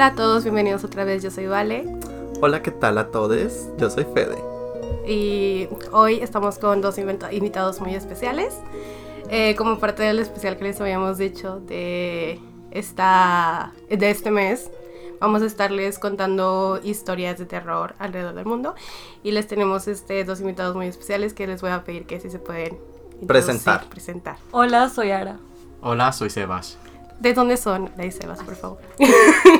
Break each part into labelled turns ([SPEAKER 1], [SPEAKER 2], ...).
[SPEAKER 1] Hola a todos, bienvenidos otra vez, yo soy Vale.
[SPEAKER 2] Hola, ¿qué tal a todos? Yo soy Fede.
[SPEAKER 1] Y hoy estamos con dos invitados muy especiales. Eh, como parte del especial que les habíamos dicho de, esta, de este mes, vamos a estarles contando historias de terror alrededor del mundo. Y les tenemos este, dos invitados muy especiales que les voy a pedir que si se pueden
[SPEAKER 2] presentar.
[SPEAKER 1] presentar.
[SPEAKER 3] Hola, soy Ara.
[SPEAKER 4] Hola, soy Sebas.
[SPEAKER 1] ¿De dónde son? De Sebas, por favor.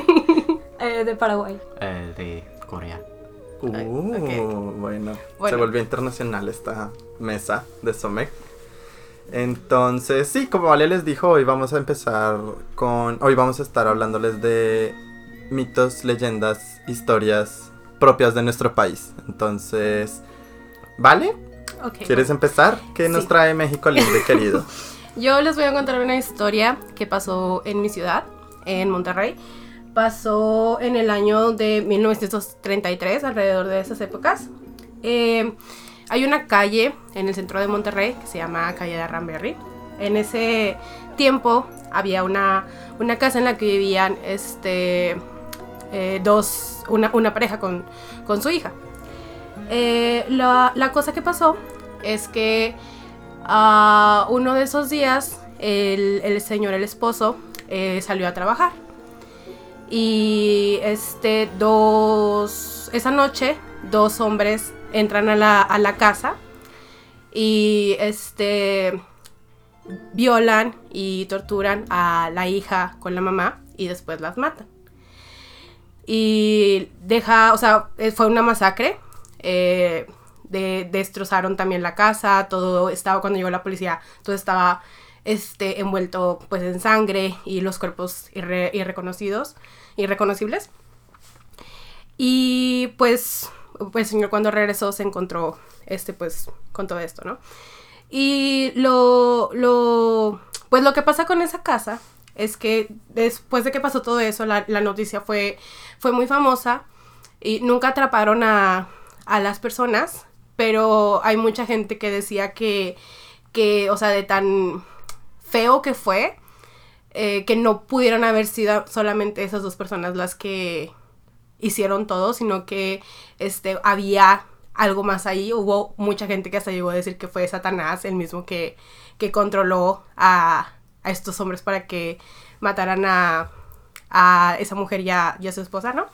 [SPEAKER 3] Eh, de Paraguay.
[SPEAKER 4] Eh, de Corea.
[SPEAKER 2] Uh, bueno. Se volvió internacional esta mesa de Somec. Entonces, sí, como Vale les dijo, hoy vamos a empezar con. Hoy vamos a estar hablándoles de mitos, leyendas, historias propias de nuestro país. Entonces, ¿vale? ¿Quieres empezar? ¿Qué nos trae México lindo y querido?
[SPEAKER 1] Yo les voy a contar una historia que pasó en mi ciudad, en Monterrey. Pasó en el año de 1933, alrededor de esas épocas. Eh, hay una calle en el centro de Monterrey que se llama Calle de Ramberry. En ese tiempo había una, una casa en la que vivían este, eh, dos, una, una, pareja con, con su hija. Eh, la, la, cosa que pasó es que uh, uno de esos días el, el señor, el esposo, salió a trabajar y este, dos, esa noche, dos hombres entran a la, a la casa y este, violan y torturan a la hija con la mamá y después las matan. Y deja, o sea, eh, fue una masacre. Eh, de, destrozaron también la casa, todo estaba, cuando llegó la policía, todo estaba este, envuelto pues en sangre y los cuerpos irreconocidos irreconocibles. Y pues, pues señor cuando regresó se encontró este pues con todo esto, ¿no? Y lo, lo, pues lo que pasa con esa casa es que después de que pasó todo eso, la, noticia fue, fue muy famosa y nunca atraparon a, a, las personas, pero hay mucha gente que decía que, que, o sea, de tan feo que fue, eh, que no pudieron haber sido solamente esas dos personas las que hicieron todo, sino que este, había algo más ahí. Hubo mucha gente que hasta llegó a decir que fue Satanás, el mismo que, que controló a, a, estos hombres para que mataran a, a esa mujer y a, su esposa, ¿no?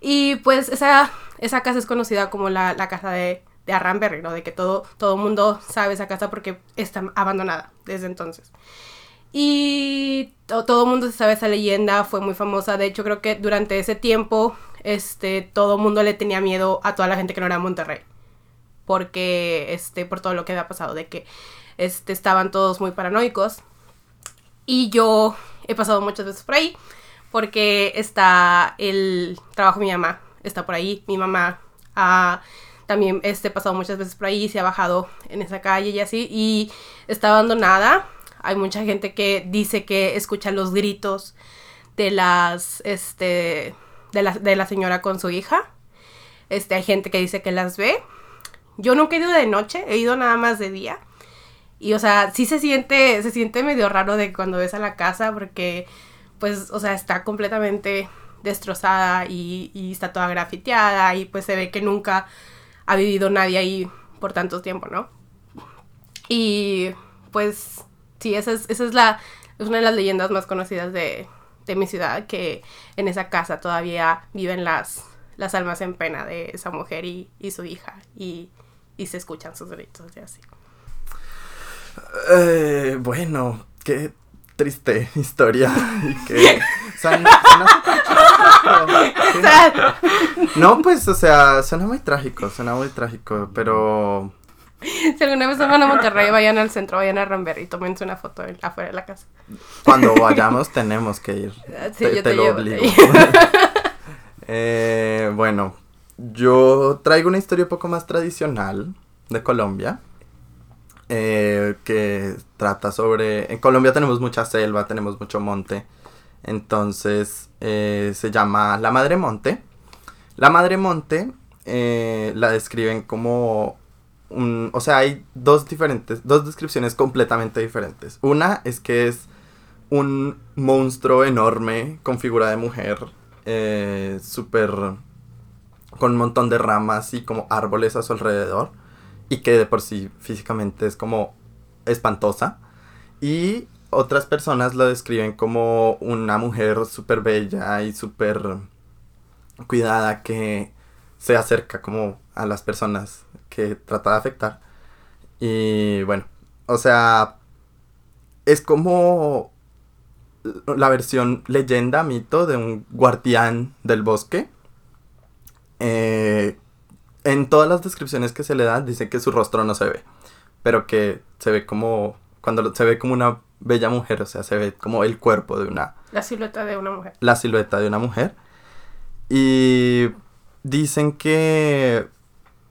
[SPEAKER 1] Y pues esa, esa casa es conocida como la, la casa de, de Arranberry, ¿no? De que todo el mundo sabe esa casa porque está abandonada desde entonces. Y todo el mundo sabe esa leyenda, fue muy famosa. De hecho, creo que durante ese tiempo, este, todo el mundo le tenía miedo a toda la gente que no era Monterrey. Porque, este, por todo lo que había pasado, de que, este, estaban todos muy paranoicos. Y yo he pasado muchas veces por ahí, porque está el trabajo de mi mamá, está por ahí. Mi mamá también, este, pasado muchas veces por ahí, se ha bajado en esa calle y así, y está abandonada hay mucha gente que dice que escucha los gritos de las, este, de la, de la señora con su hija. Este, hay gente que dice que las ve. Yo nunca he ido de noche, he ido nada más de día. Y, o sea, sí se siente, se siente medio raro de cuando ves a la casa porque, pues, o sea, está completamente destrozada y, y está toda grafiteada y pues se ve que nunca ha vivido nadie ahí por tanto tiempo, ¿no? Y pues sí, esa es, esa es, la, es una de las leyendas más conocidas de, de mi ciudad, que en esa casa todavía viven las, las almas en pena de esa mujer y, y su hija, y, y, se escuchan sus gritos y así.
[SPEAKER 2] Eh, bueno, qué triste historia. Y que, no, pues, o sea, suena muy trágico, suena muy trágico, pero
[SPEAKER 1] Si alguna vez van a Monterrey, vayan al centro, vayan a Ramber y tómense una foto afuera de la casa.
[SPEAKER 2] Cuando vayamos tenemos que ir. Sí, te, yo te, lo obligo. eh, bueno, yo traigo una historia un poco más tradicional de Colombia. Eh, que trata sobre... En Colombia tenemos mucha selva, tenemos mucho monte. Entonces eh, se llama La Madre Monte. La Madre Monte eh, la describen como o sea, hay dos diferentes, dos descripciones completamente diferentes. Una es que es un monstruo enorme con figura de mujer eh, súper con un montón de ramas y como árboles a su alrededor y que de por sí físicamente es como espantosa. Y otras personas la describen como una mujer súper bella y súper cuidada que se acerca como a las personas que trata de afectar. Y bueno, o sea, es como la versión leyenda, mito de un guardián del bosque. Eh, en todas las descripciones que se le dan dice que su rostro no se ve, pero que se ve como cuando se ve como una bella mujer, o sea, se ve como el cuerpo de una
[SPEAKER 1] La silueta de una mujer.
[SPEAKER 2] la silueta de una mujer. Y dicen que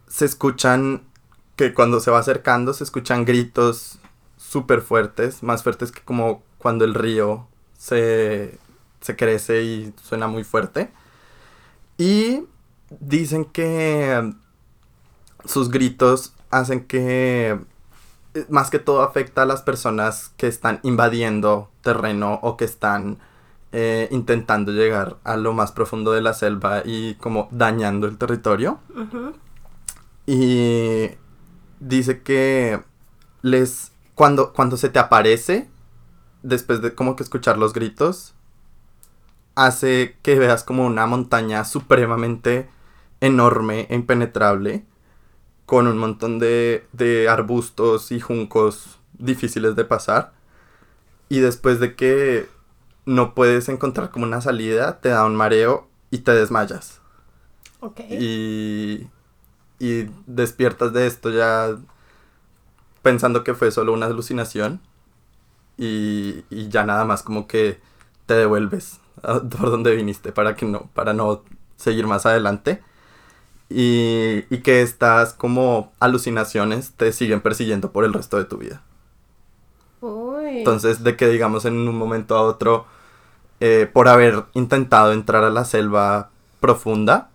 [SPEAKER 2] se escuchan, que cuando se va acercando se escuchan gritos súper fuertes, más fuertes que como cuando el río se, se crece y suena muy fuerte. Y dicen que sus gritos hacen que eh, más que todo afecta a las personas que están invadiendo terreno o que están eh, intentando llegar a lo más profundo de la selva y como dañando el territorio. Y dice que les cuando cuando se te aparece después de como que escuchar los gritos hace que veas como una montaña supremamente enorme e impenetrable con un montón de, de arbustos y juncos difíciles de pasar y después de que no puedes encontrar como una salida te da un mareo y te desmayas
[SPEAKER 1] Ok.
[SPEAKER 2] y, y despiertas de esto ya pensando que fue solo una alucinación y, y ya nada más como que te devuelves a- por donde viniste para que no para no seguir más adelante y, y que estas como alucinaciones te siguen persiguiendo por el resto de tu vida
[SPEAKER 1] Uy.
[SPEAKER 2] entonces, de que digamos en un momento a otro, eh, por haber intentado entrar a la selva profunda,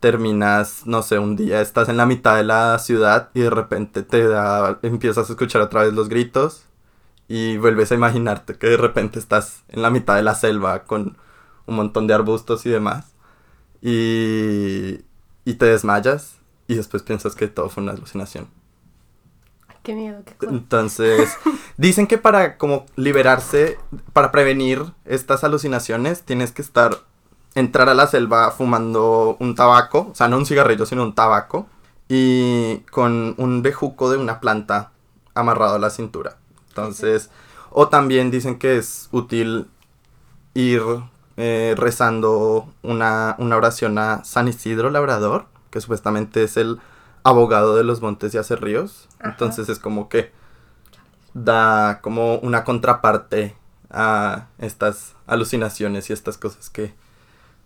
[SPEAKER 2] terminas, no sé, un día estás en la mitad de la ciudad y de repente te da, empiezas a escuchar otra vez los gritos y vuelves a imaginarte que de repente estás en la mitad de la selva con un montón de arbustos y demás y, y te desmayas y después piensas que todo fue una alucinación.
[SPEAKER 1] Qué miedo, qué cool.
[SPEAKER 2] Entonces, dicen que para como liberarse, para prevenir estas alucinaciones, tienes que estar, entrar a la selva fumando un tabaco, o sea, no un cigarrillo, sino un tabaco, y con un bejuco de una planta amarrado a la cintura. Entonces, o también dicen que es útil ir eh, rezando una, una oración a San Isidro Labrador, que supuestamente es el abogado de los montes y hace ríos.
[SPEAKER 1] Ajá.
[SPEAKER 2] Entonces es como que da como una contraparte a estas alucinaciones y estas cosas que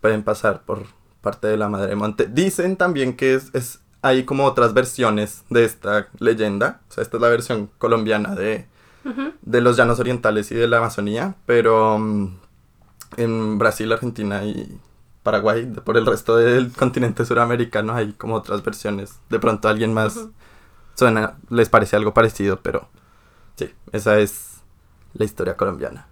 [SPEAKER 2] pueden pasar por parte de la Madre Monte. Dicen también que es, es hay como otras versiones de esta leyenda. O sea, esta es la versión colombiana de, de los llanos orientales y de la Amazonía, pero mm, en Brasil, Argentina y Paraguay, por el resto del continente suramericano hay como otras versiones. De pronto alguien más suena, les parece algo parecido, pero sí, esa es la historia colombiana.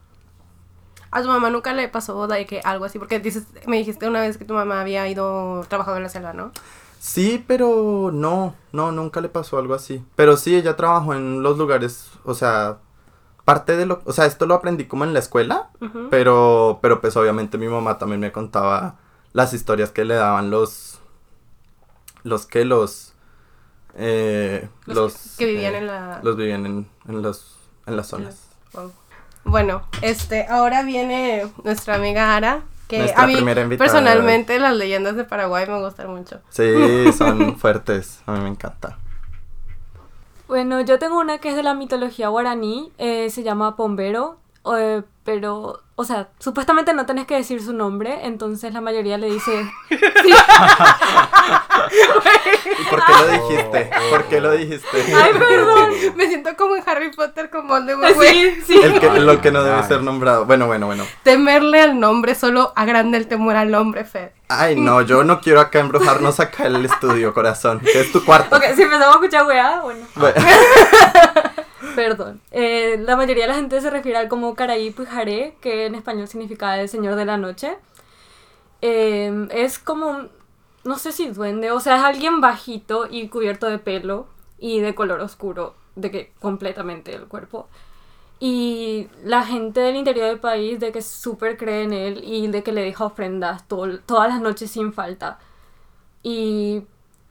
[SPEAKER 1] A tu mamá nunca le pasó de que algo así, porque dices, me dijiste una vez que tu mamá había ido trabajado en la selva, ¿no?
[SPEAKER 2] Sí, pero no, no, nunca le pasó algo así. Pero sí, ella trabajó en los lugares, o sea, parte de lo, o sea, esto lo aprendí como en la escuela. Pero, pero pues obviamente mi mamá también me contaba las historias que le daban los, los que los, eh,
[SPEAKER 1] Los
[SPEAKER 2] los,
[SPEAKER 1] que- vivían
[SPEAKER 2] eh,
[SPEAKER 1] en la-
[SPEAKER 2] los vivían en, en los, en las zonas.
[SPEAKER 1] Wow. Bueno, este, ahora viene nuestra amiga Ara, que
[SPEAKER 2] Nuestra
[SPEAKER 1] a mí personalmente las leyendas de Paraguay me gustan mucho.
[SPEAKER 2] Sí, son fuertes, a mí me encanta.
[SPEAKER 3] Bueno, yo tengo una que es de la mitología guaraní, eh, se llama Pombero, eh, pero, o sea, supuestamente no tenés que decir su nombre, entonces la mayoría le dice,
[SPEAKER 2] ¿Y por qué lo dijiste? ¿Por qué lo dijiste?
[SPEAKER 3] ay, perdón.
[SPEAKER 1] Me siento como en Harry Potter con Voldemort, güey.
[SPEAKER 3] Sí, sí.
[SPEAKER 2] El que, lo que no debe
[SPEAKER 4] Ay.
[SPEAKER 2] ser nombrado. Bueno, bueno, bueno.
[SPEAKER 1] Temerle al nombre solo agranda el temor al hombre, Fede.
[SPEAKER 2] Ay, no, yo no quiero acá embrujarnos acá en el estudio, corazón. Que es tu cuarto.
[SPEAKER 3] Ok, si empezamos a escuchar weá, bueno.
[SPEAKER 2] Bueno.
[SPEAKER 3] Perdón. Eh, la mayoría de la gente se refiere al como Caraí Pujaré, que en español significa el señor de la noche. Eh, es como no sé si duende, o sea, es alguien bajito y cubierto de pelo y de color oscuro, de que completamente el cuerpo. Y la gente del interior del país de que súper cree en él y de que le deja ofrendas todo- todas las noches sin falta. Y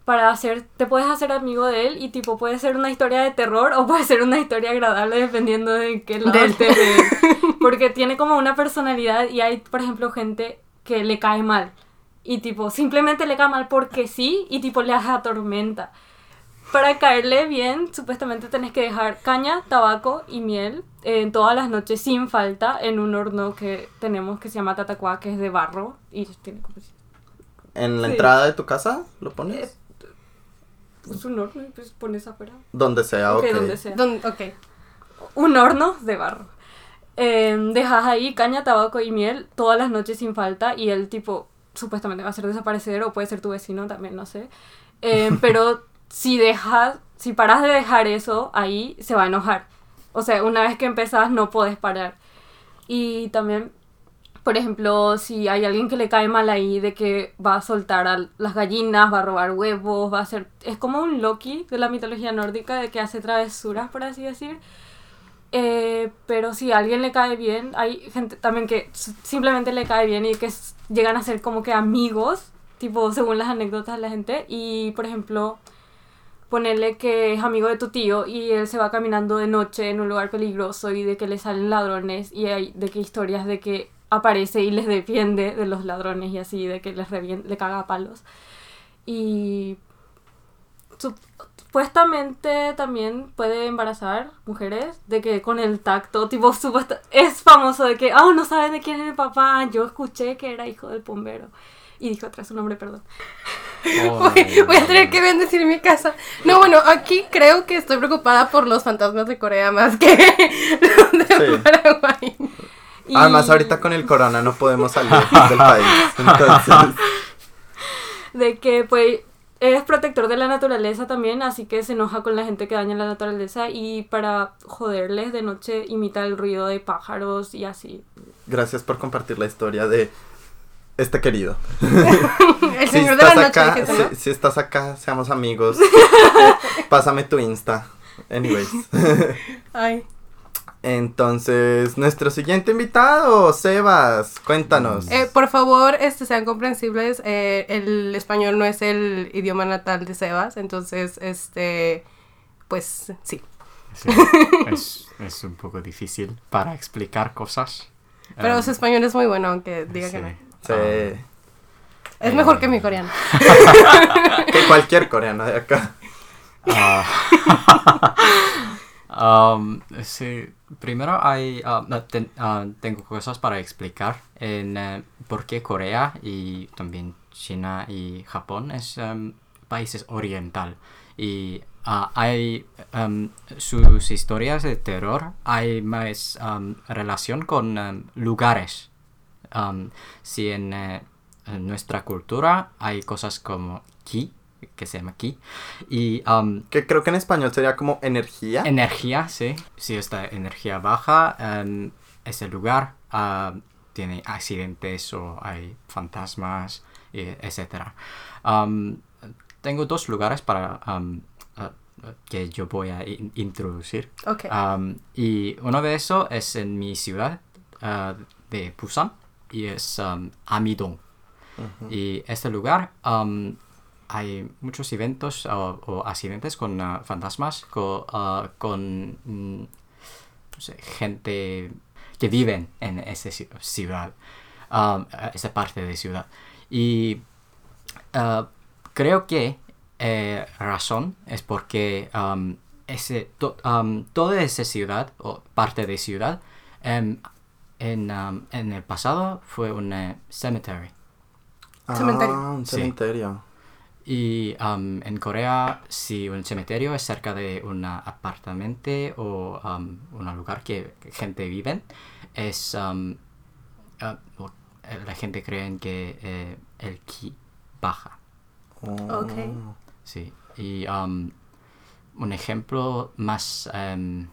[SPEAKER 3] para hacer, te puedes hacer amigo de él y tipo puede ser una historia de terror o puede ser una historia agradable dependiendo de qué lado
[SPEAKER 1] Del-
[SPEAKER 3] estés. Porque tiene como una personalidad y hay, por ejemplo, gente que le cae mal. Y tipo, simplemente le cae mal porque sí y tipo le atormenta. Para caerle bien, supuestamente tenés que dejar caña, tabaco y miel eh, todas las noches sin falta en un horno que tenemos que se llama tatacuá, que es de barro y tiene como
[SPEAKER 2] ¿En la
[SPEAKER 3] Sí.
[SPEAKER 2] entrada de tu casa lo pones?
[SPEAKER 3] Pues un horno y pues pones afuera.
[SPEAKER 2] Donde sea,
[SPEAKER 3] Ok,
[SPEAKER 2] ok.
[SPEAKER 3] donde sea.
[SPEAKER 1] Don- ok.
[SPEAKER 3] Un horno de barro. Eh, dejas ahí caña, tabaco y miel todas las noches sin falta y el tipo supuestamente va a hacer desaparecer o puede ser tu vecino también, no sé. Eh, pero si dejas, si paras de dejar eso ahí, se va a enojar. O sea, una vez que empezás no puedes parar. Y también, por ejemplo, si hay alguien que le cae mal ahí de que va a soltar a las gallinas, va a robar huevos, va a hacer... Es como un Loki de la mitología nórdica de que hace travesuras, por así decir. Eh, pero si alguien le cae bien, hay gente también que simplemente le cae bien y que llegan a ser como que amigos, tipo según las anécdotas de la gente. Y por ejemplo, ponerle que es amigo de tu tío y él se va caminando de noche en un lugar peligroso y de que le salen ladrones y hay de que historias de que aparece y les defiende de los ladrones y así, de que les le caga a palos. Y sup- supuestamente también puede embarazar mujeres de que con el tacto, tipo, supuesta- es famoso de que, ah, no saben de quién es el papá, yo escuché que era hijo del bombero. Y dijo atrás su nombre, perdón.
[SPEAKER 4] Oh,
[SPEAKER 1] Voy, voy a tener que bendecir mi casa. No, bueno, aquí creo que estoy preocupada por los fantasmas de Corea más que los de
[SPEAKER 2] Sí.
[SPEAKER 1] Paraguay.
[SPEAKER 3] Y-
[SPEAKER 2] Además, ahorita con el corona no podemos salir del país. Entonces,
[SPEAKER 3] de que pues es protector de la naturaleza también, así que se enoja con la gente que daña la naturaleza y para joderles de noche imita el ruido de pájaros y así.
[SPEAKER 2] gracias por compartir la historia de este querido.
[SPEAKER 1] El
[SPEAKER 2] Si
[SPEAKER 1] señor de la noche,
[SPEAKER 2] acá,
[SPEAKER 1] ¿no?
[SPEAKER 2] si, si estás acá, seamos amigos. Pásame tu Insta. Anyways.
[SPEAKER 1] Ay.
[SPEAKER 2] Entonces, nuestro siguiente invitado, Sebas, cuéntanos.
[SPEAKER 1] Eh, por favor, este, sean comprensibles. eh, el español no es el idioma natal de Sebas, entonces, este, pues sí.
[SPEAKER 4] Sí, es, es un poco difícil para explicar cosas.
[SPEAKER 1] Pero
[SPEAKER 4] Em,
[SPEAKER 1] su español es muy bueno, aunque diga
[SPEAKER 4] sí.
[SPEAKER 1] que no.
[SPEAKER 2] Sí.
[SPEAKER 1] Es mejor que mi coreano.
[SPEAKER 2] Que cualquier coreano de acá.
[SPEAKER 4] Ah, um, sí, primero hay, no, ten- ah, tengo cosas para explicar en eh, por qué Corea y también China y Japón es em, países oriental. Y ah, hay em, sus historias de terror hay más em, relación con lugares. Um, si eh, en nuestra cultura hay cosas como ki que se llama ki y um,
[SPEAKER 2] Que creo que en español sería como energía.
[SPEAKER 4] Energía, sí. Si esta energía baja, en ese lugar ah, tiene accidentes o hay fantasmas, etc. Am, tengo dos lugares para am, ah, que yo voy a in- introducir.
[SPEAKER 1] Ok.
[SPEAKER 4] Am, y uno de esos es en mi ciudad ah, de Busan y es um, Amidong. Y este lugar hay muchos eventos o, o accidentes con ah, fantasmas, co- ah, con, mm, no sé, gente que viven en esa ci- ciudad, am, eh, esa parte de ciudad. Y ah, creo que eh, razón es porque am, ese, to- am, toda esa ciudad o parte de ciudad em, en, am, en el pasado fue un cemetery.
[SPEAKER 1] Cementerio.
[SPEAKER 2] Ah, un
[SPEAKER 4] Sí.
[SPEAKER 2] cementerio.
[SPEAKER 4] Y am, en Corea, si un cementerio es cerca de un apartamento o am, un lugar que gente vive, es lo- eh, la gente cree que eh, el ki baja.
[SPEAKER 2] Oh.
[SPEAKER 1] Ok.
[SPEAKER 4] Sí. Y am, un ejemplo más em,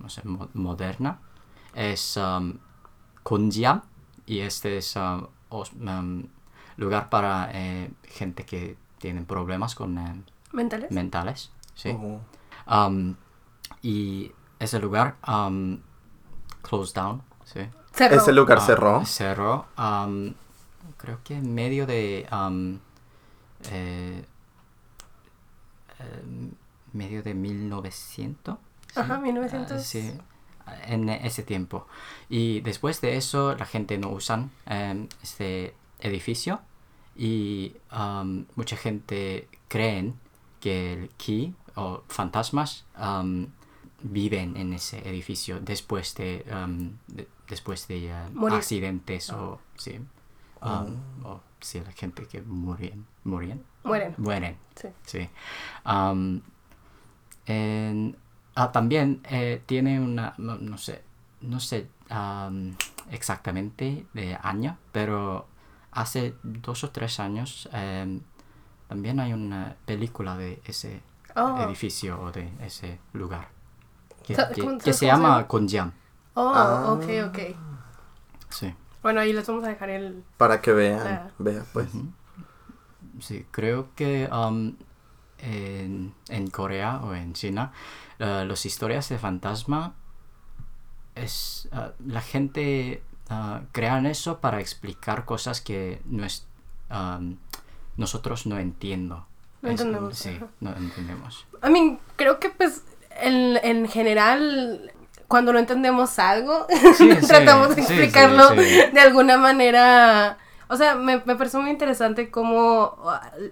[SPEAKER 4] no sé, mo- moderna es um, Gonjiam y este es um, os- um, lugar para eh, gente que tiene problemas con eh,
[SPEAKER 1] ¿Mentales?
[SPEAKER 4] mentales. Sí.
[SPEAKER 2] Oh.
[SPEAKER 4] Um, y ese lugar um, closed down. Sí.
[SPEAKER 1] Cerró.
[SPEAKER 2] Ese lugar
[SPEAKER 4] Ah,
[SPEAKER 2] cerró.
[SPEAKER 4] cerró. um, creo que en medio de. um, eh, eh, medio de 1900. ¿sí?
[SPEAKER 1] Ajá, 1900.
[SPEAKER 4] Ah, sí, en ese tiempo. Y después de eso, la gente no usan em, este edificio y um, mucha gente creen que el ki o fantasmas um, viven en ese edificio después de, um, de- después de uh, accidentes o sí um, o sí la gente que mueren mueren
[SPEAKER 1] Mueren.
[SPEAKER 4] mueren
[SPEAKER 1] Sí.
[SPEAKER 4] Sí. En- ah, también eh, tiene una, no, no sé, no sé am, exactamente de año, pero hace dos o tres años em, también hay una película de ese
[SPEAKER 1] Oh.
[SPEAKER 4] edificio o de ese lugar que, que-
[SPEAKER 1] ¿cómo-
[SPEAKER 4] que se
[SPEAKER 1] cómo se
[SPEAKER 4] llama? Konjiam.
[SPEAKER 1] Oh,
[SPEAKER 2] Ah.
[SPEAKER 1] ok, ok.
[SPEAKER 4] Sí.
[SPEAKER 1] Bueno, ahí les vamos a dejar el...
[SPEAKER 2] Para que vean, vea pues.
[SPEAKER 4] Sí, creo que um, en, en Corea o en China, eh, las historias de fantasma es ah, la gente ah, crean eso para explicar cosas que no es- um, nosotros no entiendo.
[SPEAKER 1] No entendemos,
[SPEAKER 4] Sí, no entendemos.
[SPEAKER 1] I mean, creo que pues en, en general cuando no entendemos algo
[SPEAKER 4] Sí,
[SPEAKER 1] tratamos de
[SPEAKER 4] sí,
[SPEAKER 1] explicarlo
[SPEAKER 4] sí,
[SPEAKER 1] de alguna manera. O sea, me, me pareció muy interesante cómo,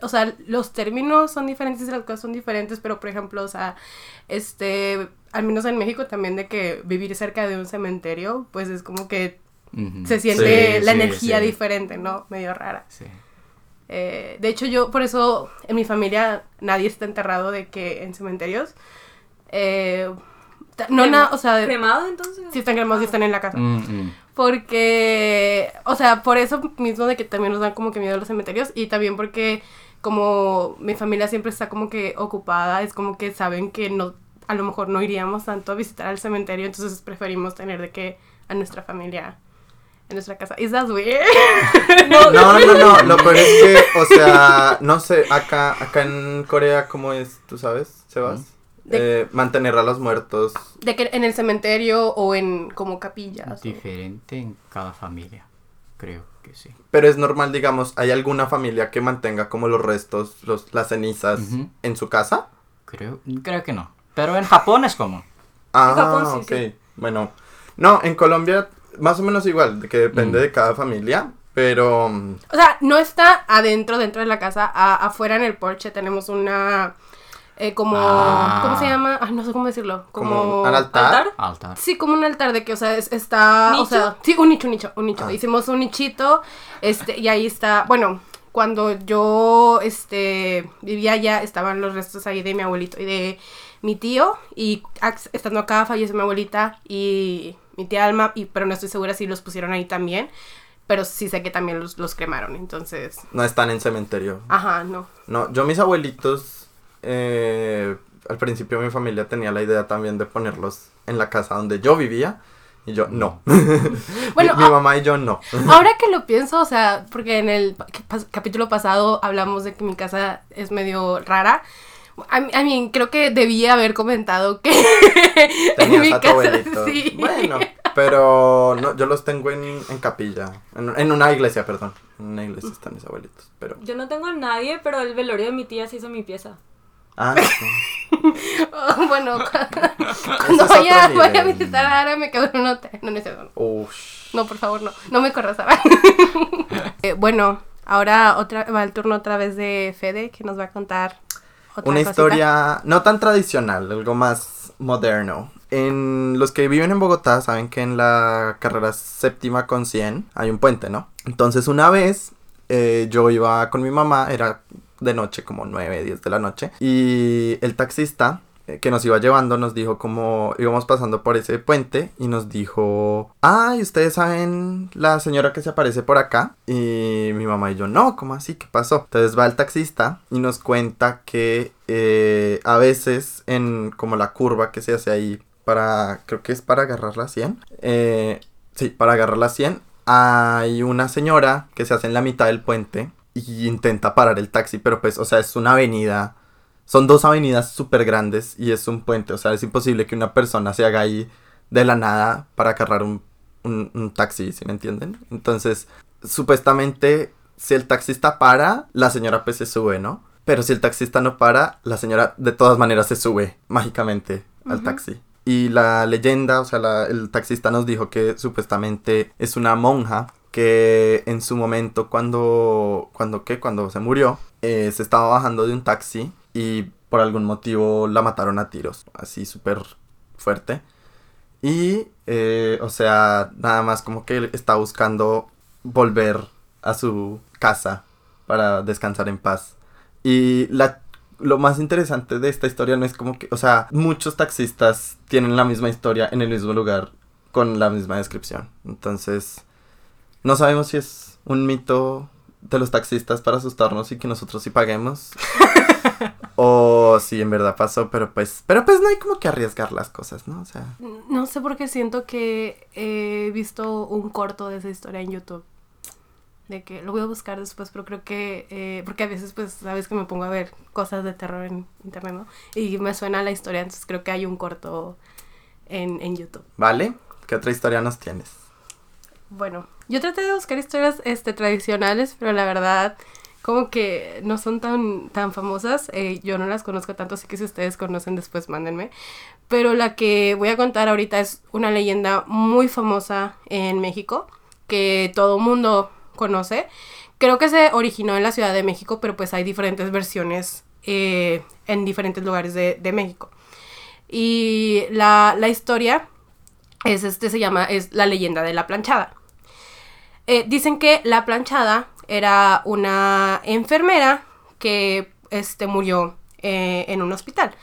[SPEAKER 1] o sea, los términos son diferentes y las cosas son diferentes, pero por ejemplo, o sea, este, al menos en México también de que vivir cerca de un cementerio, pues es como que Se siente
[SPEAKER 2] Sí,
[SPEAKER 1] la
[SPEAKER 4] sí,
[SPEAKER 1] energía
[SPEAKER 4] sí.
[SPEAKER 1] diferente, ¿no? Medio rara.
[SPEAKER 4] Sí.
[SPEAKER 1] Eh, de hecho, yo, por eso, en mi familia nadie está enterrado de que en cementerios. Eh, no,
[SPEAKER 3] Crema-
[SPEAKER 1] na- o sea,
[SPEAKER 3] ¿Cremado entonces?
[SPEAKER 1] si están cremados y están en la casa.
[SPEAKER 4] Mm, mm.
[SPEAKER 1] Porque, o sea, por eso mismo de que también nos dan como que miedo a los cementerios y también porque como mi familia siempre está como que ocupada, es como que saben que no, a lo mejor no iríamos tanto a visitar al cementerio, entonces preferimos tener de que a nuestra familia en nuestra casa. ¿Is that weird?
[SPEAKER 2] No, no, no, lo peor es que, o sea, no sé, acá, acá en Corea, ¿cómo es? ¿Tú sabes, Sebas?
[SPEAKER 1] De-
[SPEAKER 2] Eh, mantener a los muertos.
[SPEAKER 1] De que en el cementerio o en como capillas. o-
[SPEAKER 4] Diferente en cada familia. Creo que sí.
[SPEAKER 2] Pero es normal, digamos, ¿hay alguna familia que mantenga como los restos, los, las cenizas
[SPEAKER 4] Ujú.
[SPEAKER 2] en su casa?
[SPEAKER 4] Creo, creo que no. Pero en Japón es común.
[SPEAKER 2] Ah,
[SPEAKER 3] Japón sí,
[SPEAKER 2] ok.
[SPEAKER 3] sí.
[SPEAKER 2] Bueno, no, en Colombia más o menos igual, de que depende
[SPEAKER 4] Mm.
[SPEAKER 2] de cada familia, pero... mm,
[SPEAKER 1] O sea, no está adentro, dentro de la casa. a- afuera en el porche tenemos una. eh, como.
[SPEAKER 4] Ah.
[SPEAKER 1] ¿Cómo se llama? Ay, no sé cómo decirlo. Como.
[SPEAKER 2] Como un altar.
[SPEAKER 3] ¿Altar?
[SPEAKER 4] Altar.
[SPEAKER 1] Sí, como un altar de que, o sea, es- está. O
[SPEAKER 3] ¿Nicho?
[SPEAKER 1] sea, sí, un nicho, un nicho, un nicho.
[SPEAKER 2] Ah.
[SPEAKER 1] Hicimos un nichito. Este, y ahí está. Bueno, cuando yo este, vivía allá, estaban los restos ahí de mi abuelito y de mi tío. Y estando acá falleció mi abuelita y mi tía Alma. Y, pero no estoy segura si los pusieron ahí también. Pero sí sé que también los, los cremaron. Entonces.
[SPEAKER 2] No están en cementerio.
[SPEAKER 1] Ajá, no.
[SPEAKER 2] No, yo mis abuelitos, eh, al principio mi familia tenía la idea también de ponerlos en la casa donde yo vivía. Y yo, no.
[SPEAKER 1] Bueno,
[SPEAKER 2] mi, mi
[SPEAKER 1] ah-
[SPEAKER 2] mamá y yo no.
[SPEAKER 1] Ahora que lo pienso, o sea, porque en el capítulo pasado hablamos de que mi casa es medio rara. A mí, a mí creo que debía haber comentado que en
[SPEAKER 2] Tenías
[SPEAKER 1] mi
[SPEAKER 2] a tu
[SPEAKER 1] casa sí.
[SPEAKER 2] Bueno, pero no, yo los tengo en, en capilla. En, en una iglesia, perdón. En una iglesia están mis abuelitos. Pero.
[SPEAKER 3] Yo no tengo a nadie, pero el velorio de mi tía se hizo mi pieza.
[SPEAKER 2] Ah, sí.
[SPEAKER 1] Oh, bueno, cuando vaya, vaya a visitar a Ara me quedo en un hotel. No, no no.
[SPEAKER 2] Ush.
[SPEAKER 1] No, por favor, no. No me corras, Ara. Eh, bueno, ahora otra, va el turno otra vez de Fede, que nos va a contar otra
[SPEAKER 2] Una
[SPEAKER 1] cosita.
[SPEAKER 2] historia no tan tradicional, algo más moderno. En los que viven en Bogotá saben que en la carrera séptima con 100 hay un puente, ¿no? Entonces una vez eh, yo iba con mi mamá, era de noche, como 9, 10 de la noche, y el taxista que nos iba llevando nos dijo como íbamos pasando por ese puente y nos dijo, ay, ustedes saben la señora que se aparece por acá y mi mamá y yo, no, ¿cómo así? ¿Qué pasó? Entonces va el taxista y nos cuenta que eh, a veces en como la curva que se hace ahí para, creo que es para agarrar la 100, eh, sí, para agarrar la 100, hay una señora que se hace en la mitad del puente y intenta parar el taxi, pero pues, o sea, es una avenida, son dos avenidas súper grandes y es un puente, o sea, es imposible que una persona se haga ahí de la nada para agarrar un, un, un taxi, ¿sí me entienden? Entonces, supuestamente, si el taxista para, la señora pues se sube, ¿no? Pero si el taxista no para, la señora de todas maneras se sube mágicamente al taxi. Y la leyenda, o sea, la- el taxista nos dijo que supuestamente es una monja que en su momento cuando, cuando, ¿qué? Cuando se murió, eh, se estaba bajando de un taxi y por algún motivo la mataron a tiros, así súper fuerte. Y, eh, o sea, nada más como que está buscando volver a su casa para descansar en paz. Y la, lo más interesante de esta historia no es como que, o sea, muchos taxistas tienen la misma historia en el mismo lugar con la misma descripción. Entonces, no sabemos si es un mito de los taxistas para asustarnos y que nosotros sí paguemos. o si en verdad pasó, pero pues, pero pues no hay como que arriesgar las cosas, ¿no? O sea,
[SPEAKER 1] No sé por qué siento que he visto un corto de esa historia en YouTube. De que lo voy a buscar después, pero creo que. eh, porque a veces, pues, sabes que me pongo a ver cosas de terror en internet, ¿no? Y me suena la historia, entonces creo que hay un corto en, en YouTube.
[SPEAKER 2] ¿vale? ¿Qué otra historia nos tienes?
[SPEAKER 1] Bueno, yo traté de buscar historias este, tradicionales, pero la verdad, como que no son tan, tan famosas. eh, yo no las conozco tanto, así que si ustedes conocen, después mándenme. Pero la que voy a contar ahorita es una leyenda muy famosa en México, que todo mundo conoce. Creo que se originó en la Ciudad de México, pero pues hay diferentes versiones eh, en diferentes lugares de, de México. Y la, la historia es este se llama es la leyenda de la planchada. Eh, dicen que la planchada era una enfermera que este murió eh, en un hospital,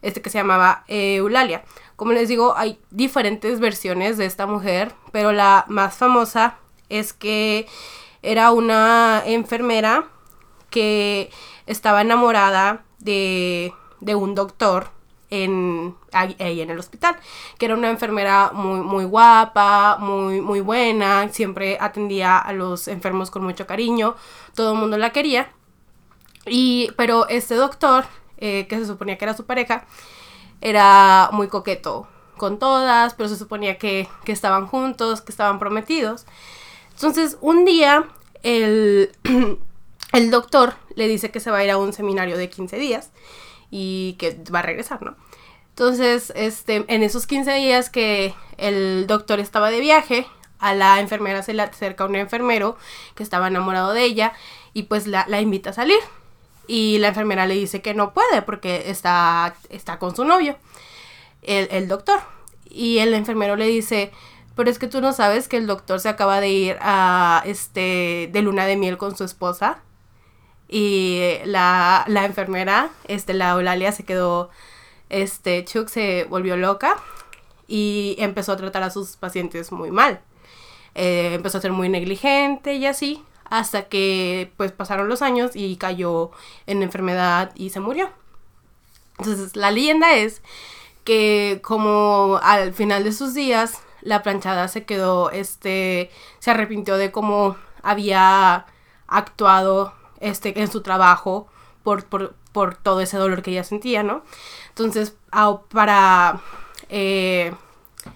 [SPEAKER 1] este que se llamaba Eulalia. Como les digo, hay diferentes versiones de esta mujer, pero la más famosa es que era una enfermera que estaba enamorada de, de un doctor en, ahí en el hospital, que era una enfermera muy, muy guapa, muy, muy buena, siempre atendía a los enfermos con mucho cariño, todo el mundo la quería. Y, pero este doctor, eh, que se suponía que era su pareja, era muy coqueto con todas, pero se suponía que, que estaban juntos, que estaban prometidos. Entonces, un día, el, el doctor le dice que se va a ir a un seminario de 15 días y que va a regresar, ¿no? Entonces, este, en esos 15 días que el doctor estaba de viaje, a la enfermera se le acerca un enfermero que estaba enamorado de ella y pues la, invita a salir. Y la enfermera le dice que no puede porque está, está con su novio, el, el doctor. Y el enfermero le dice, pero es que tú no sabes que el doctor se acaba de ir a este de luna de miel con su esposa. Y la, la enfermera, este, la Eulalia, se quedó, este, Chuck se volvió loca y empezó a tratar a sus pacientes muy mal. Eh, empezó a ser muy negligente y así, hasta que pues pasaron los años y cayó en enfermedad y se murió. Entonces, la leyenda es que como al final de sus días, la planchada se quedó, este, se arrepintió de cómo había actuado este, en su trabajo por, por, por todo ese dolor que ella sentía, ¿no? Entonces, para, eh,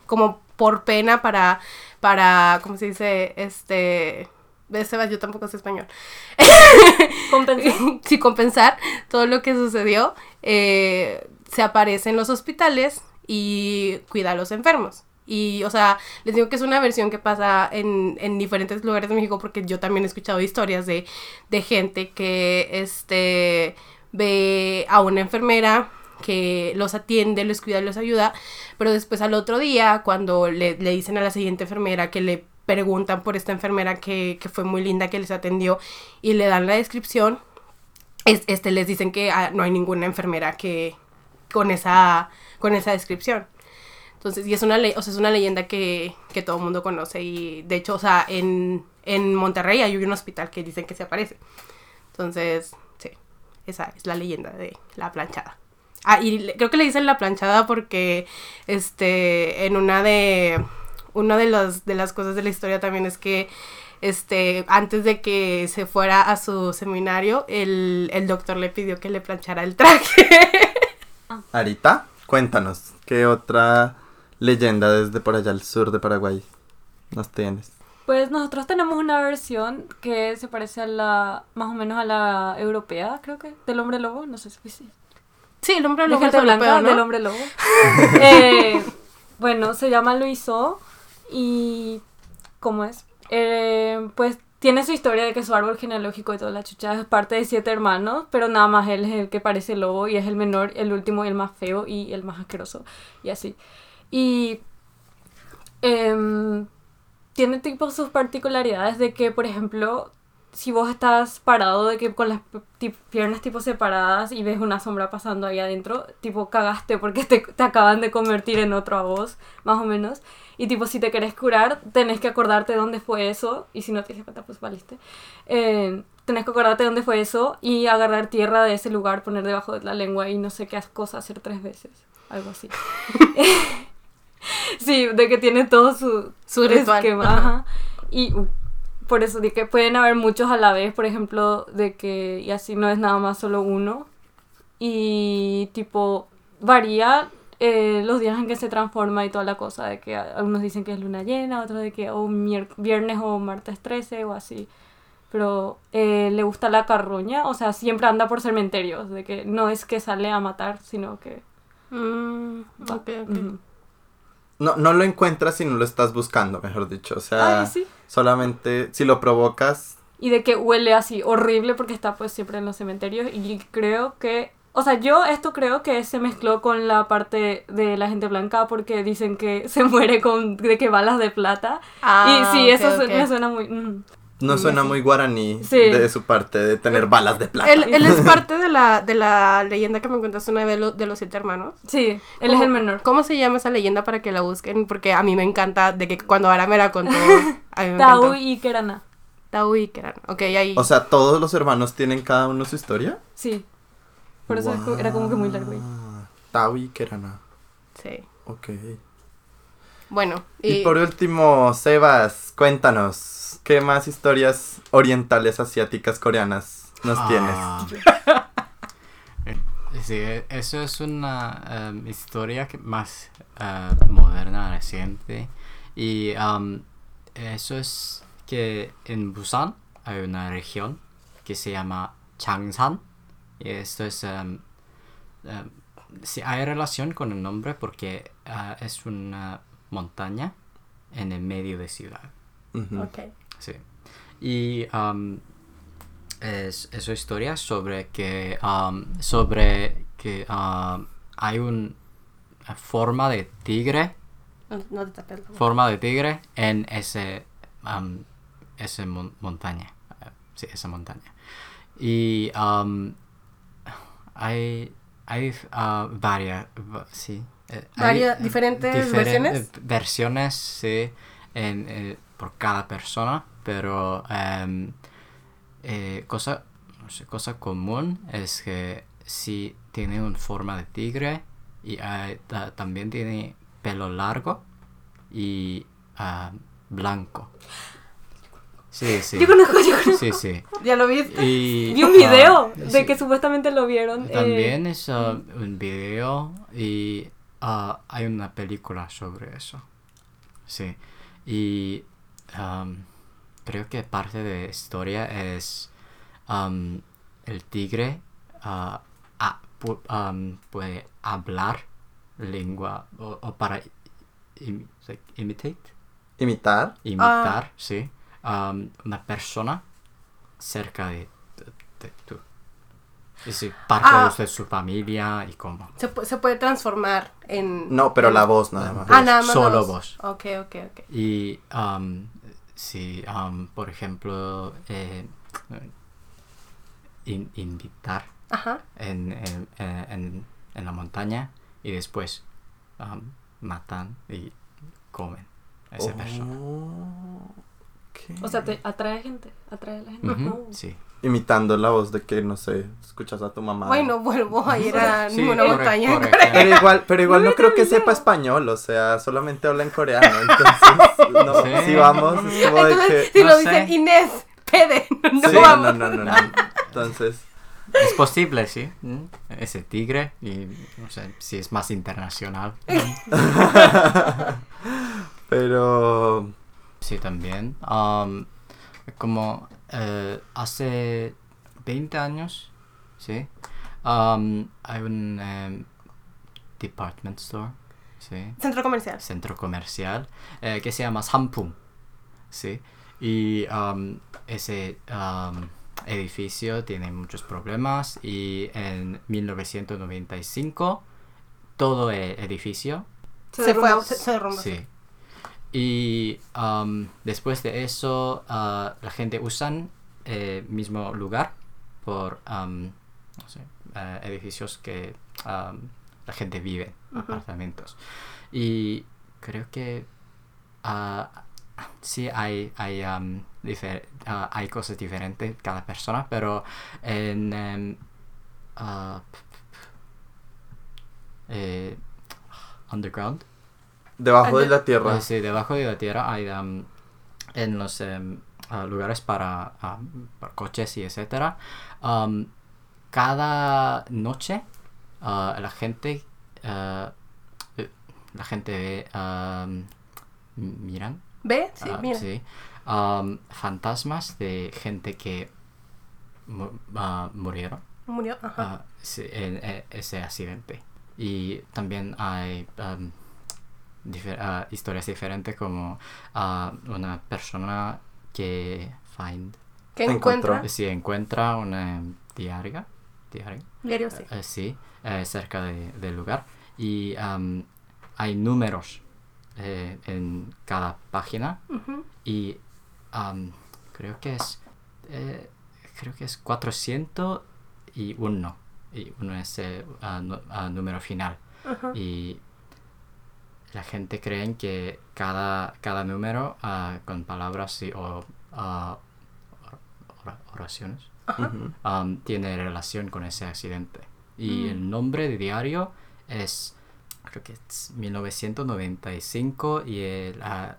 [SPEAKER 1] como por pena, para, para, ¿cómo se dice? Este, Sebas, yo tampoco sé español.
[SPEAKER 3] Compensar.
[SPEAKER 1] sí, compensar todo lo que sucedió, eh, se aparece en los hospitales y cuida a los enfermos. Y, o sea, les digo que es una versión que pasa en, en diferentes lugares de México porque yo también he escuchado historias de, de gente que, este, ve a una enfermera que los atiende, los cuida, los ayuda, pero después al otro día, cuando le, le dicen a la siguiente enfermera que le preguntan por esta enfermera que, que fue muy linda, que les atendió, y le dan la descripción, es- este, les dicen que ah, no hay ninguna enfermera que con esa, con esa descripción. Entonces, y es una, o sea, es una leyenda que, que todo el mundo conoce. Y de hecho, o sea, en, en Monterrey hay un hospital que dicen que se aparece. Entonces, sí, esa es la leyenda de la planchada. Ah, y creo que le dicen la planchada porque, este, en una de, una de, los, de las cosas de la historia también es que este, antes de que se fuera a su seminario, el, el doctor le pidió que le planchara el traje.
[SPEAKER 2] Arita, cuéntanos, ¿qué otra leyenda desde por allá al sur de Paraguay nos tienes?
[SPEAKER 3] Pues nosotros tenemos una versión que se parece a la, más o menos a la europea, creo que, del hombre lobo, no sé si sí.
[SPEAKER 1] Sí, el hombre
[SPEAKER 3] De
[SPEAKER 1] lobo
[SPEAKER 3] gente
[SPEAKER 1] es
[SPEAKER 3] blanca,
[SPEAKER 1] europeo, ¿no?
[SPEAKER 3] del hombre lobo. Eh, bueno, se llama Luiso y... ¿Cómo es? Eh, pues tiene su historia de que su árbol genealógico y toda la chucha es parte de siete hermanos, pero nada más él es el que parece lobo y es el menor, el último y el más feo y el más asqueroso y así. Y em, tiene tipo sus particularidades de que, por ejemplo, si vos estás parado de que con las piernas tipo separadas y ves una sombra pasando ahí adentro, tipo cagaste porque te, te acaban de convertir en otro a vos, más o menos. Y tipo, si te querés curar, tenés que acordarte dónde fue eso. Y si no te cuenta, pues valiste. Eh, tenés que acordarte dónde fue eso y agarrar tierra de ese lugar, poner debajo de la lengua y no sé qué cosa hacer tres veces. Algo así. sí, de que tiene todo su,
[SPEAKER 1] Su ritual.
[SPEAKER 3] esquema.
[SPEAKER 1] Ajá.
[SPEAKER 3] Y uh, por eso de que pueden haber muchos a la vez, por ejemplo, de que y así no es nada más solo uno. Y tipo, varía eh, los días en que se transforma y toda la cosa, de que algunos dicen que es luna llena, otros de que o mier- viernes o martes 13 o así. Pero eh, le gusta la carroña, o sea, siempre anda por cementerios, de que no es que sale a matar, sino que...
[SPEAKER 1] Mm,
[SPEAKER 3] va.
[SPEAKER 1] ok, ok.
[SPEAKER 3] Ujú.
[SPEAKER 2] No, no lo encuentras si no lo estás buscando, mejor dicho. O sea,
[SPEAKER 3] Ay, sí.
[SPEAKER 2] solamente si lo provocas.
[SPEAKER 3] Y de que huele así horrible porque está pues siempre en los cementerios. Y creo que, o sea, yo esto creo que se mezcló con la parte de la gente blanca porque dicen que se muere con de que balas de plata.
[SPEAKER 1] Ah,
[SPEAKER 3] y sí, eso me suena muy... mm.
[SPEAKER 2] No suena muy guaraní
[SPEAKER 3] Sí.
[SPEAKER 2] de su parte de tener balas de plata.
[SPEAKER 1] Él, él es parte de la, de la leyenda que me contaste una vez lo- de los siete hermanos.
[SPEAKER 3] Sí, él es
[SPEAKER 1] ¿Cómo-
[SPEAKER 3] el menor.
[SPEAKER 1] ¿Cómo se llama esa leyenda para que la busquen? Porque a mí me encanta de que cuando Ara me la contó. a mí me
[SPEAKER 3] Tau y Kerana.
[SPEAKER 1] Tau y Keran. Ok, ahí.
[SPEAKER 2] O sea, todos los hermanos tienen cada uno su historia.
[SPEAKER 3] Sí. Por eso era como que muy largo. ahí.
[SPEAKER 2] Tau y Kerana.
[SPEAKER 1] sí.
[SPEAKER 2] Ok.
[SPEAKER 1] Bueno,
[SPEAKER 2] Y,
[SPEAKER 1] y,
[SPEAKER 2] por último, Sebas, cuéntanos, ¿qué más historias orientales, asiáticas, coreanas nos tienes?
[SPEAKER 4] Ah, eh, sí, eso es una em, historia que más eh, moderna, reciente. Y am, eso es que en Busan hay una región que se llama Changsan. Y esto es... em, sí, hay relación con el nombre porque ah, es una montaña en el medio de ciudad.
[SPEAKER 2] Ujú.
[SPEAKER 1] ok.
[SPEAKER 4] Sí. Y am, es, es una historia sobre que am, sobre que am, hay una forma de tigre
[SPEAKER 1] No, no te tapes.
[SPEAKER 4] forma de tigre en ese am, ese mon- montaña Eh, sí esa montaña y am, hay hay ah, varias va- sí eh, hay,
[SPEAKER 1] Varia-
[SPEAKER 4] eh,
[SPEAKER 1] diferentes
[SPEAKER 4] diferen-
[SPEAKER 1] versiones.
[SPEAKER 4] eh, versiones sí en, eh, por cada persona pero em, eh, cosa no sé, cosa común es que si tiene una forma de tigre y ta- también tiene pelo largo y ah, blanco. Sí, sí.
[SPEAKER 3] Yo conozco, yo conozco.
[SPEAKER 4] Sí, sí.
[SPEAKER 1] ¿Ya lo viste?
[SPEAKER 4] Y,
[SPEAKER 3] Vi un
[SPEAKER 4] ah,
[SPEAKER 3] video de
[SPEAKER 4] sí.
[SPEAKER 3] que supuestamente lo vieron. eh,
[SPEAKER 4] También es ah, un video y ah, hay una película sobre eso. Sí. Y am, creo que parte de la historia es am, el tigre ah, ah, pu- am, puede hablar lengua o, o para im- like, imitate,
[SPEAKER 2] Imitar.
[SPEAKER 4] imitar, sí, una persona cerca de, de- de tú. Y sí, parte
[SPEAKER 1] Ah.
[SPEAKER 4] de su familia y cómo.
[SPEAKER 1] Se, se puede transformar en.
[SPEAKER 2] No, pero
[SPEAKER 1] en-
[SPEAKER 2] la voz nada más.
[SPEAKER 1] Ah, nada más.
[SPEAKER 4] Solo
[SPEAKER 1] la
[SPEAKER 4] voz.
[SPEAKER 1] Ok, ok, ok.
[SPEAKER 4] Y um, si, um, por ejemplo, eh, in- invitar
[SPEAKER 1] Ajá.
[SPEAKER 4] en, en, en- en la montaña y después um, matan y comen a esa persona.
[SPEAKER 2] ¿Qué?
[SPEAKER 3] O sea, te atrae gente, atrae a la gente. Oh.
[SPEAKER 4] Sí.
[SPEAKER 2] Imitando la voz de que, no sé, escuchas a tu mamá.
[SPEAKER 1] Bueno, vuelvo a ir a
[SPEAKER 4] Sí,
[SPEAKER 1] ninguna
[SPEAKER 4] corre-
[SPEAKER 1] montaña.
[SPEAKER 4] correcto.
[SPEAKER 2] Pero igual, pero igual
[SPEAKER 3] No
[SPEAKER 2] creo que sepa español, o sea, solamente habla en coreano. Entonces, no,
[SPEAKER 4] Sí.
[SPEAKER 2] si vamos, es como de
[SPEAKER 1] Entonces,
[SPEAKER 2] que.
[SPEAKER 1] si
[SPEAKER 4] No
[SPEAKER 1] lo
[SPEAKER 4] sé.
[SPEAKER 1] dicen Inés, pede, no
[SPEAKER 2] Sí,
[SPEAKER 1] vamos.
[SPEAKER 2] no, no, no, no. Entonces,
[SPEAKER 4] Es posible, sí. Mm, Ese tigre y no sé si es más internacional.
[SPEAKER 2] pero.
[SPEAKER 4] Sí, también. Am, como eh, hace 20 años, sí, hay un em, department store, sí,
[SPEAKER 1] Centro comercial.
[SPEAKER 4] centro comercial, eh, que se llama Sampung, sí, y ese edificio tiene muchos problemas y en 1995 todo el edificio
[SPEAKER 1] Se, fue, se, se derrumbó.
[SPEAKER 4] Sí. Y am, después de eso, ah, la gente usan el mismo lugar por no sé, eh, edificios que am, la gente vive, apartamentos. Y creo que ah, sí hay, hay, difer- ah, hay cosas diferentes cada persona, pero en... em, ah, eh, underground
[SPEAKER 2] Debajo de la tierra.
[SPEAKER 4] eh, sí, debajo de la tierra hay am, en los em, ah, lugares para, am, para coches y etcétera. am, cada noche ah, la gente ah, eh, la gente ve miran
[SPEAKER 1] ¿Ve? Sí,
[SPEAKER 4] ah,
[SPEAKER 1] mira.
[SPEAKER 4] sí, am, fantasmas de gente que mu- ah, murieron
[SPEAKER 1] Murió. Ajá.
[SPEAKER 4] ah, sí, en, e- ese accidente. Y también hay am, difer- ah, historias diferentes como ah, una persona que find,
[SPEAKER 1] ¿Qué
[SPEAKER 2] encontró.
[SPEAKER 1] encuentra?
[SPEAKER 4] si encuentra una diaria, diario,
[SPEAKER 1] Diario sí.
[SPEAKER 4] eh, sí, eh, cerca de- del lugar y am, hay números eh, en cada página
[SPEAKER 1] Ujú.
[SPEAKER 4] y am, creo que es eh, creo que es 400 y uno y uno es el ah, número final
[SPEAKER 1] Ajá.
[SPEAKER 4] y la gente cree que cada, cada número ah, con palabras y, o ah, or- ora- oraciones am, tiene relación con ese accidente. Y
[SPEAKER 1] Mm.
[SPEAKER 4] el nombre de diario es, creo que es 1995 y el ah,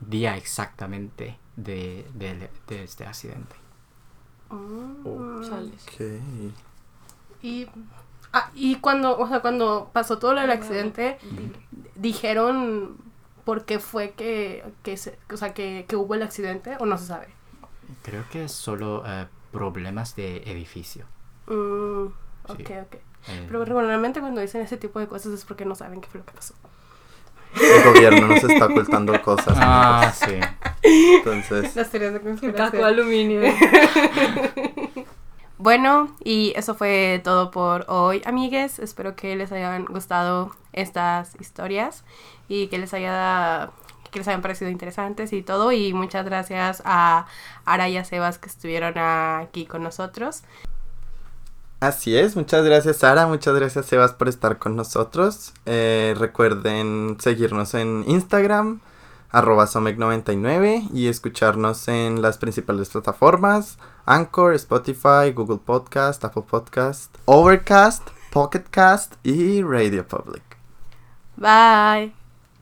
[SPEAKER 4] día exactamente de, de- de este accidente.
[SPEAKER 1] Mm.
[SPEAKER 3] Chales.
[SPEAKER 2] Ok.
[SPEAKER 1] Y, ah, y cuando, o sea, cuando pasó todo lo del accidente, dijeron por qué fue que, que, se- o sea, que, que hubo el accidente o no se sabe.
[SPEAKER 4] Creo que es solo eh, problemas de edificio.
[SPEAKER 1] Mm, ok,
[SPEAKER 4] Sí.
[SPEAKER 1] ok.
[SPEAKER 4] Eh,
[SPEAKER 1] Pero regularmente cuando dicen ese tipo de cosas es porque no saben qué fue lo que pasó.
[SPEAKER 2] El gobierno nos está ocultando cosas.
[SPEAKER 4] ah, sí.
[SPEAKER 2] Entonces,
[SPEAKER 1] Las teorías de conspiración.
[SPEAKER 3] aluminio.
[SPEAKER 1] Bueno, y eso fue todo por hoy, amigues. Espero que les hayan gustado estas historias y que les haya que les hayan parecido interesantes y todo. Y muchas gracias a Ara y a Sebas que estuvieron aquí con nosotros.
[SPEAKER 2] así es. Muchas gracias, Sara. Muchas gracias, Sebas, por estar con nosotros. Eh, recuerden seguirnos en Instagram, arroba Somec99, y escucharnos en las principales plataformas: Anchor, Spotify, Google Podcast, Apple Podcast, Overcast, Pocket Cast y Radio Public.
[SPEAKER 1] Bye.